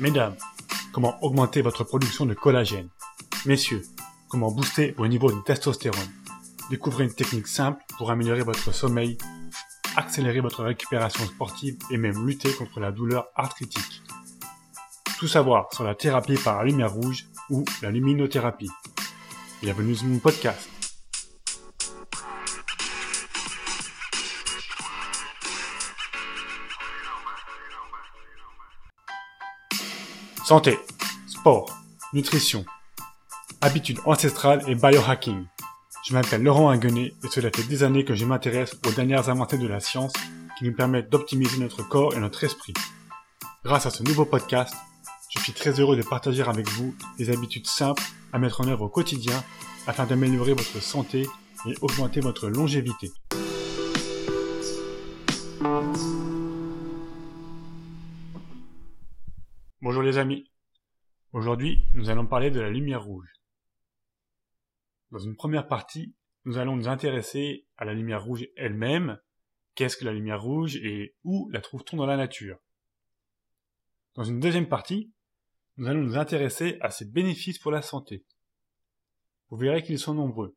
Mesdames, comment augmenter votre production de collagène? Messieurs, comment booster vos niveaux de testostérone? Découvrez une technique simple pour améliorer votre sommeil, accélérer votre récupération sportive et même lutter contre la douleur arthritique. Tout savoir sur la thérapie par la lumière rouge ou la luminothérapie. Bienvenue sur mon podcast. Santé, sport, nutrition, habitudes ancestrales et biohacking. Je m'appelle Laurent Inguenet et cela fait des années que je m'intéresse aux dernières avancées de la science qui nous permettent d'optimiser notre corps et notre esprit. Grâce à ce nouveau podcast, je suis très heureux de partager avec vous des habitudes simples à mettre en œuvre au quotidien afin d'améliorer votre santé et augmenter votre longévité. Les amis. Aujourd'hui, nous allons parler de la lumière rouge. Dans une première partie, nous allons nous intéresser à la lumière rouge elle-même, qu'est-ce que la lumière rouge et où la trouve-t-on dans la nature? Dans une deuxième partie, nous allons nous intéresser à ses bénéfices pour la santé. Vous verrez qu'ils sont nombreux.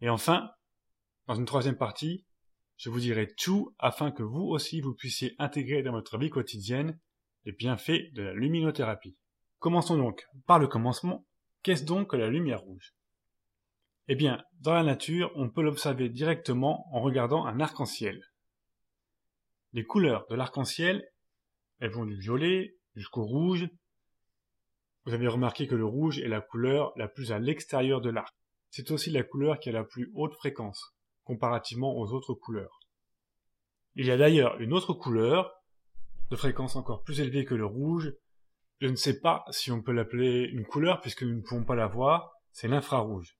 Et enfin, dans une troisième partie, je vous dirai tout afin que vous aussi vous puissiez intégrer dans votre vie quotidienne les bienfaits de la luminothérapie. Commençons donc par le commencement. Qu'est-ce donc que la lumière rouge? Eh bien, dans la nature, on peut l'observer directement en regardant un arc-en-ciel. Les couleurs de l'arc-en-ciel, elles vont du violet jusqu'au rouge. Vous avez remarqué que le rouge est la couleur la plus à l'extérieur de l'arc. C'est aussi la couleur qui a la plus haute fréquence, comparativement aux autres couleurs. Il y a d'ailleurs une autre couleur de fréquence encore plus élevée que le rouge. Je ne sais pas si on peut l'appeler une couleur puisque nous ne pouvons pas la voir, c'est l'infrarouge.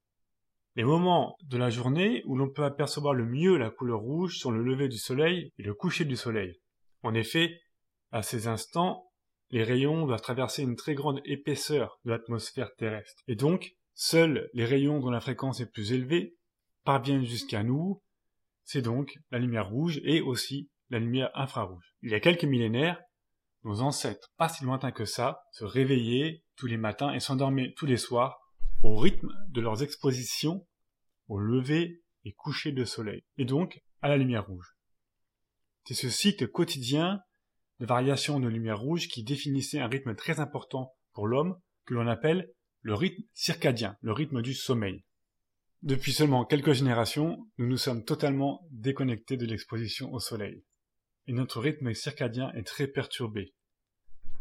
Les moments de la journée où l'on peut apercevoir le mieux la couleur rouge sont le lever du soleil et le coucher du soleil. En effet, à ces instants, les rayons doivent traverser une très grande épaisseur de l'atmosphère terrestre. Et donc, seuls les rayons dont la fréquence est plus élevée parviennent jusqu'à nous. C'est donc la lumière rouge et aussi la lumière infrarouge. Il y a quelques millénaires, nos ancêtres, pas si lointains que ça, se réveillaient tous les matins et s'endormaient tous les soirs au rythme de leurs expositions au lever et coucher de soleil, et donc à la lumière rouge. C'est ce cycle quotidien de variation de lumière rouge qui définissait un rythme très important pour l'homme que l'on appelle le rythme circadien, le rythme du sommeil. Depuis seulement quelques générations, nous nous sommes totalement déconnectés de l'exposition au soleil notre rythme circadien est très perturbé.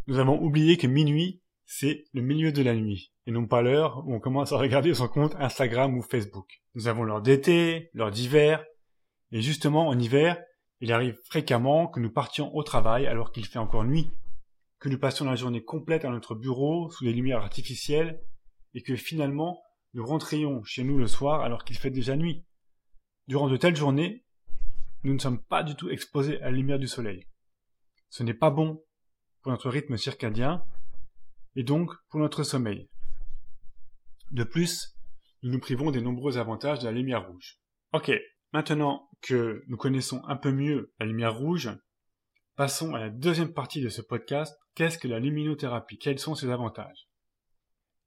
Nous avons oublié que minuit, c'est le milieu de la nuit, et non pas l'heure où on commence à regarder son compte Instagram ou Facebook. Nous avons l'heure d'été, l'heure d'hiver, et justement en hiver, il arrive fréquemment que nous partions au travail alors qu'il fait encore nuit, que nous passions la journée complète à notre bureau sous les lumières artificielles, et que finalement nous rentrions chez nous le soir alors qu'il fait déjà nuit. Durant de telles journées, nous ne sommes pas du tout exposés à la lumière du soleil. Ce n'est pas bon pour notre rythme circadien et donc pour notre sommeil. De plus, nous nous privons des nombreux avantages de la lumière rouge. Ok, maintenant que nous connaissons un peu mieux la lumière rouge, passons à la deuxième partie de ce podcast. Qu'est-ce que la luminothérapie? Quels sont ses avantages?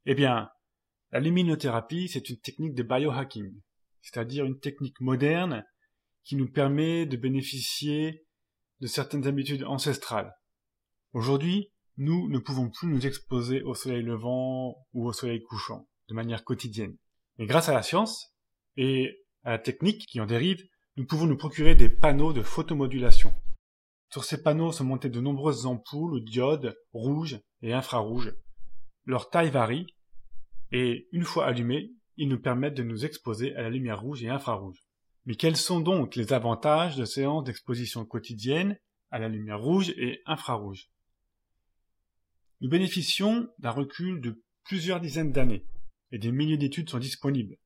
Eh bien, la luminothérapie, c'est une technique de biohacking, c'est-à-dire une technique moderne qui nous permet de bénéficier de certaines habitudes ancestrales. Aujourd'hui, nous ne pouvons plus nous exposer au soleil levant ou au soleil couchant de manière quotidienne. Mais grâce à la science et à la technique qui en dérive, nous pouvons nous procurer des panneaux de photomodulation. Sur ces panneaux sont montées de nombreuses ampoules ou diodes rouges et infrarouges. Leur taille varie et une fois allumés, ils nous permettent de nous exposer à la lumière rouge et infrarouge. Mais quels sont donc les avantages de séances d'exposition quotidienne à la lumière rouge et infrarouge? Nous bénéficions d'un recul de plusieurs dizaines d'années, et des milliers d'études sont disponibles.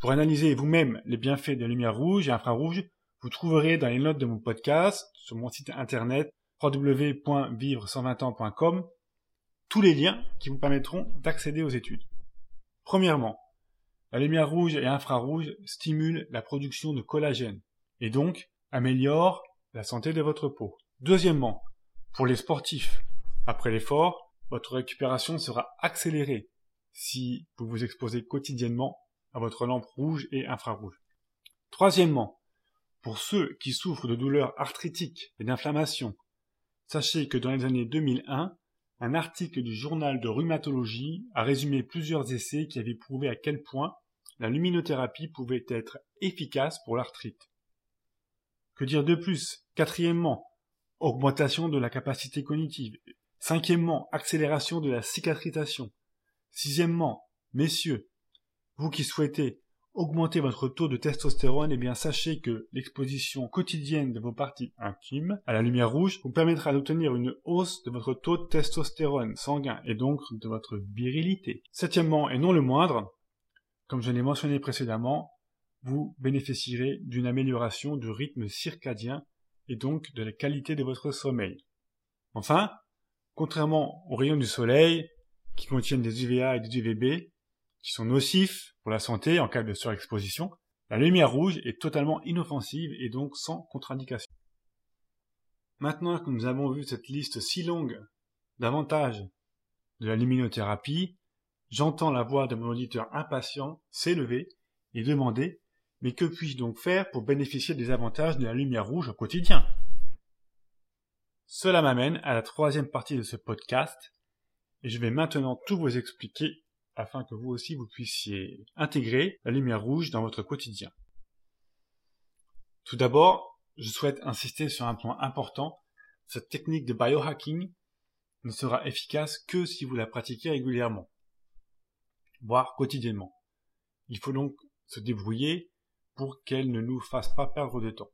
Pour analyser vous-même les bienfaits de la lumière rouge et infrarouge, vous trouverez dans les notes de mon podcast, sur mon site internet www.vivre120ans.com, tous les liens qui vous permettront d'accéder aux études. Premièrement, la lumière rouge et infrarouge stimulent la production de collagène et donc améliorent la santé de votre peau. Deuxièmement, pour les sportifs, Après l'effort, votre récupération sera accélérée si vous vous exposez quotidiennement à votre lampe rouge et infrarouge. Troisièmement, pour ceux qui souffrent de douleurs arthritiques et d'inflammation, sachez que dans les années 2001, un article du journal de rhumatologie a résumé plusieurs essais qui avaient prouvé à quel point la luminothérapie pouvait être efficace pour l'arthrite. Que dire de plus? Quatrièmement, augmentation de la capacité cognitive. Cinquièmement, accélération de la cicatrisation. Sixièmement, messieurs, vous qui souhaitez augmenter votre taux de testostérone, eh bien sachez que l'exposition quotidienne de vos parties intimes à la lumière rouge vous permettra d'obtenir une hausse de votre taux de testostérone sanguin et donc de votre virilité. Septièmement, et non le moindre, comme je l'ai mentionné précédemment, vous bénéficierez d'une amélioration du rythme circadien et donc de la qualité de votre sommeil. Enfin, contrairement aux rayons du soleil, qui contiennent des UVA et des UVB, qui sont nocifs pour la santé en cas de surexposition, la lumière rouge est totalement inoffensive et donc sans contre-indication. Maintenant que nous avons vu cette liste si longue d'avantages de la luminothérapie, j'entends la voix de mon auditeur impatient s'élever et demander Mais que puis-je donc faire pour bénéficier des avantages de la lumière rouge au quotidien? Cela m'amène à la troisième partie de ce podcast, et je vais maintenant tout vous expliquer afin que vous aussi vous puissiez intégrer la lumière rouge dans votre quotidien. Tout d'abord, je souhaite insister sur un point important. Cette technique de biohacking ne sera efficace que si vous la pratiquez régulièrement, voire quotidiennement. Il faut donc se débrouiller pour qu'elle ne nous fasse pas perdre de temps.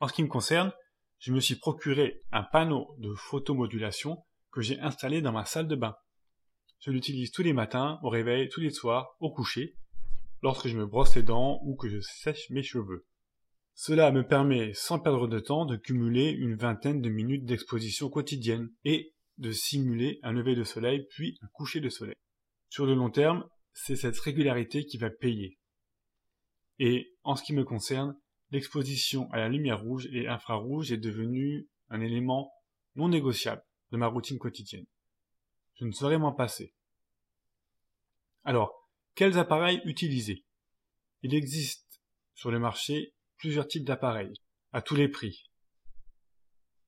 En ce qui me concerne, je me suis procuré un panneau de photomodulation que j'ai installé dans ma salle de bain. Je l'utilise tous les matins, au réveil, tous les soirs, au coucher, lorsque je me brosse les dents ou que je sèche mes cheveux. Cela me permet, sans perdre de temps, de cumuler une vingtaine de minutes d'exposition quotidienne et de simuler un lever de soleil puis un coucher de soleil. Sur le long terme, c'est cette régularité qui va payer. Et en ce qui me concerne, l'exposition à la lumière rouge et infrarouge est devenue un élément non négociable de ma routine quotidienne. Je ne saurais m'en passer. Alors, quels appareils utiliser? Il existe sur le marché plusieurs types d'appareils, à tous les prix.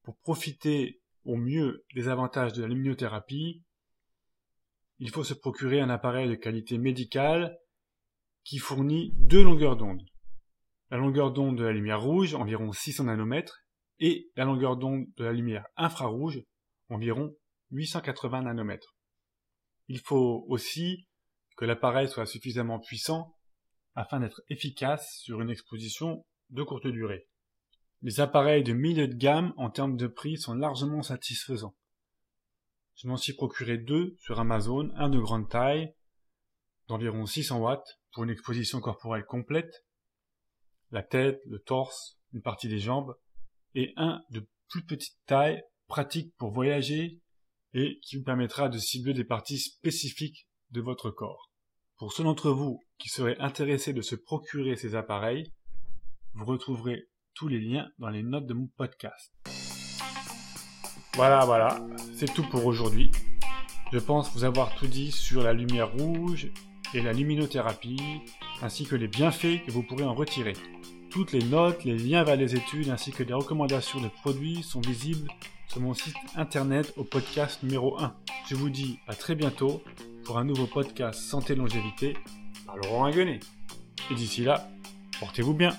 Pour profiter au mieux des avantages de la luminothérapie, il faut se procurer un appareil de qualité médicale qui fournit deux longueurs d'onde. La longueur d'onde de la lumière rouge, environ 600 nanomètres, et la longueur d'onde de la lumière infrarouge, environ 880 nanomètres. Il faut aussi que l'appareil soit suffisamment puissant afin d'être efficace sur une exposition de courte durée. Les appareils de milieu de gamme en termes de prix sont largement satisfaisants. Je m'en suis procuré deux sur Amazon, un de grande taille, d'environ 600 watts, pour une exposition corporelle complète, la tête, le torse, une partie des jambes, et un de plus petite taille, pratique pour voyager et qui vous permettra de cibler des parties spécifiques de votre corps. Pour ceux d'entre vous qui seraient intéressés de se procurer ces appareils, vous retrouverez tous les liens dans les notes de mon podcast. Voilà, voilà, c'est tout pour aujourd'hui. Je pense vous avoir tout dit sur la lumière rouge et la luminothérapie, ainsi que les bienfaits que vous pourrez en retirer. Toutes les notes, les liens vers les études ainsi que des recommandations de produits sont visibles sur mon site internet au podcast numéro 1. Je vous dis à très bientôt pour un nouveau podcast Santé Longévité par Laurent Aguenet. Et d'ici là, portez-vous bien.